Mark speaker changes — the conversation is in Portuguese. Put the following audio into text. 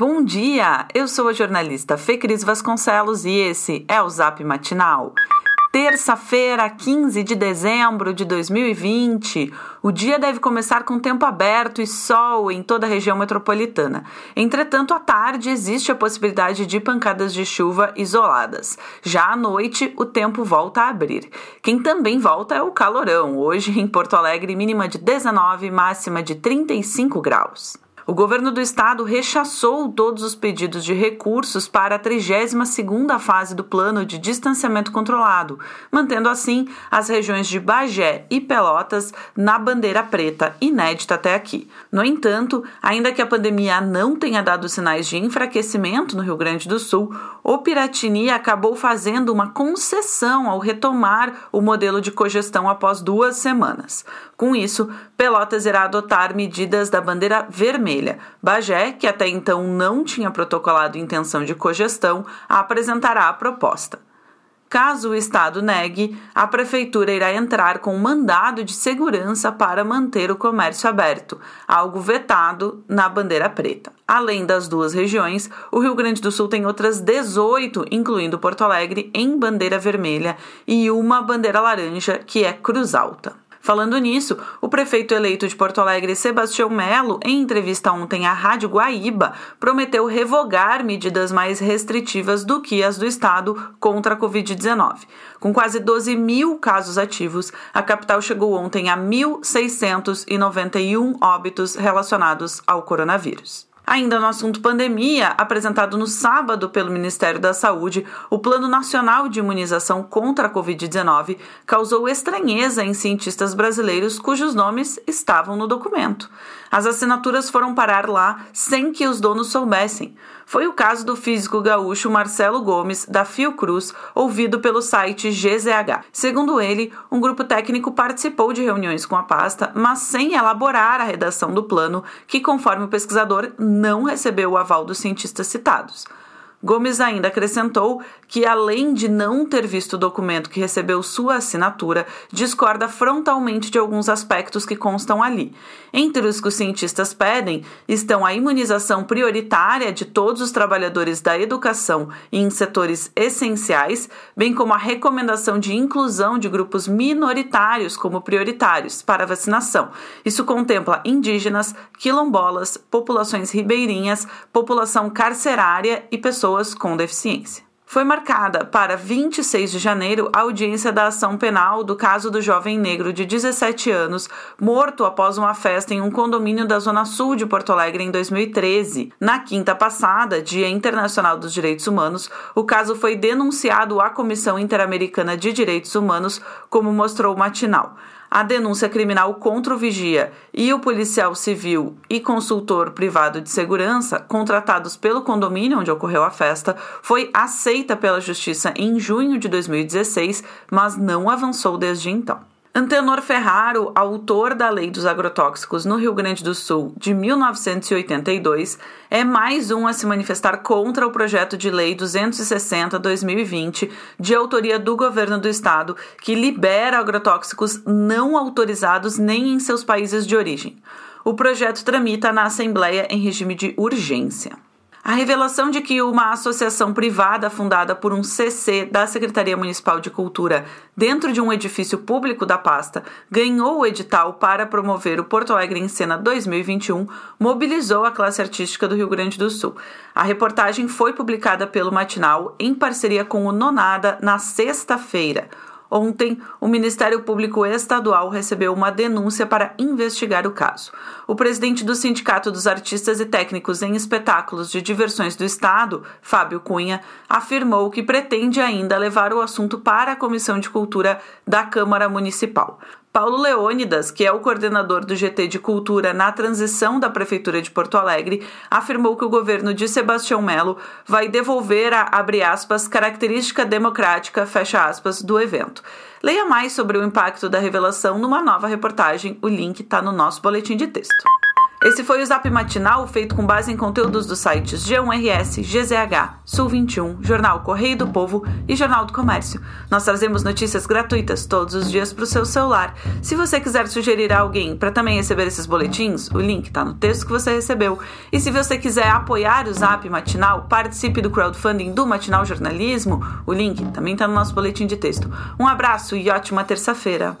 Speaker 1: Bom dia! Eu sou a jornalista Fê Cris Vasconcelos e esse é o Zap Matinal. Terça-feira, 15 de dezembro de 2020. O dia deve começar com tempo aberto e sol em toda a região metropolitana. Entretanto, à tarde existe a possibilidade de pancadas de chuva isoladas. Já à noite, o tempo volta a abrir. Quem também volta é o calorão. Hoje, em Porto Alegre, mínima de 19, máxima de 35 graus. O governo do estado rechaçou todos os pedidos de recursos para a 32ª fase do plano de distanciamento controlado, mantendo assim as regiões de Bagé e Pelotas na bandeira preta, inédita até aqui. No entanto, ainda que a pandemia não tenha dado sinais de enfraquecimento no Rio Grande do Sul, o Piratini acabou fazendo uma concessão ao retomar o modelo de cogestão após duas semanas. Com isso, Pelotas irá adotar medidas da bandeira vermelha. Bagé, que até então não tinha protocolado intenção de cogestão, apresentará a proposta. Caso o Estado negue, a Prefeitura irá entrar com um mandado de segurança para manter o comércio aberto, algo vetado na bandeira preta. Além das duas regiões, o Rio Grande do Sul tem outras 18, incluindo Porto Alegre, em bandeira vermelha e uma bandeira laranja, que é Cruz Alta. Falando nisso, o prefeito eleito de Porto Alegre, Sebastião Melo, em entrevista ontem à Rádio Guaíba, prometeu revogar medidas mais restritivas do que as do estado contra a Covid-19. Com quase 12 mil casos ativos, a capital chegou ontem a 1.691 óbitos relacionados ao coronavírus. Ainda no assunto pandemia, apresentado no sábado pelo Ministério da Saúde, o Plano Nacional de Imunização contra a Covid-19 causou estranheza em cientistas brasileiros cujos nomes estavam no documento. As assinaturas foram parar lá sem que os donos soubessem. Foi o caso do físico gaúcho Marcelo Gomes, da Fiocruz, ouvido pelo site GZH. Segundo ele, um grupo técnico participou de reuniões com a pasta, mas sem elaborar a redação do plano, que, conforme o pesquisador, não recebeu o aval dos cientistas citados. Gomes ainda acrescentou que, além de não ter visto o documento que recebeu sua assinatura, discorda frontalmente de alguns aspectos que constam ali. Entre os que os cientistas pedem estão a imunização prioritária de todos os trabalhadores da educação e em setores essenciais, bem como a recomendação de inclusão de grupos minoritários como prioritários para vacinação. Isso contempla indígenas, quilombolas, populações ribeirinhas, população carcerária e pessoas pessoas com deficiência. Foi marcada para 26 de janeiro a audiência da ação penal do caso do jovem negro de 17 anos morto após uma festa em um condomínio da Zona Sul de Porto Alegre em 2013. Na quinta passada, Dia Internacional dos Direitos Humanos, o caso foi denunciado à Comissão Interamericana de Direitos Humanos, como mostrou o matinal. A denúncia criminal contra o vigia e o policial civil e consultor privado de segurança, contratados pelo condomínio onde ocorreu a festa, foi aceita pela Justiça em junho de 2016, mas não avançou desde então. Antenor Ferraro, autor da Lei dos Agrotóxicos no Rio Grande do Sul de 1982, é mais um a se manifestar contra o projeto de Lei 260-2020, de autoria do governo do estado, que libera agrotóxicos não autorizados nem em seus países de origem. O projeto tramita na Assembleia em regime de urgência. A revelação de que uma associação privada fundada por um CC da Secretaria Municipal de Cultura dentro de um edifício público da pasta ganhou o edital para promover o Porto Alegre em Cena 2021 mobilizou a classe artística do Rio Grande do Sul. A reportagem foi publicada pelo Matinal em parceria com o Nonada na sexta-feira. Ontem, o Ministério Público Estadual recebeu uma denúncia para investigar o caso. O presidente do Sindicato dos Artistas e Técnicos em Espetáculos de Diversões do Estado, Fábio Cunha, afirmou que pretende ainda levar o assunto para a Comissão de Cultura da Câmara Municipal. Paulo Leônidas, que é o coordenador do GT de Cultura na transição da Prefeitura de Porto Alegre, afirmou que o governo de Sebastião Melo vai devolver a, aspas, característica democrática, aspas, do evento. Leia mais sobre o impacto da revelação numa nova reportagem, o link está no nosso boletim de texto. Esse foi o Zap Matinal, feito com base em conteúdos dos sites G1RS, GZH, Sul 21, Jornal Correio do Povo e Jornal do Comércio. Nós trazemos notícias gratuitas todos os dias para o seu celular. Se você quiser sugerir a alguém para também receber esses boletins, o link está no texto que você recebeu. E se você quiser apoiar o Zap Matinal, participe do crowdfunding do Matinal Jornalismo, o link também está no nosso boletim de texto. Um abraço e ótima terça-feira.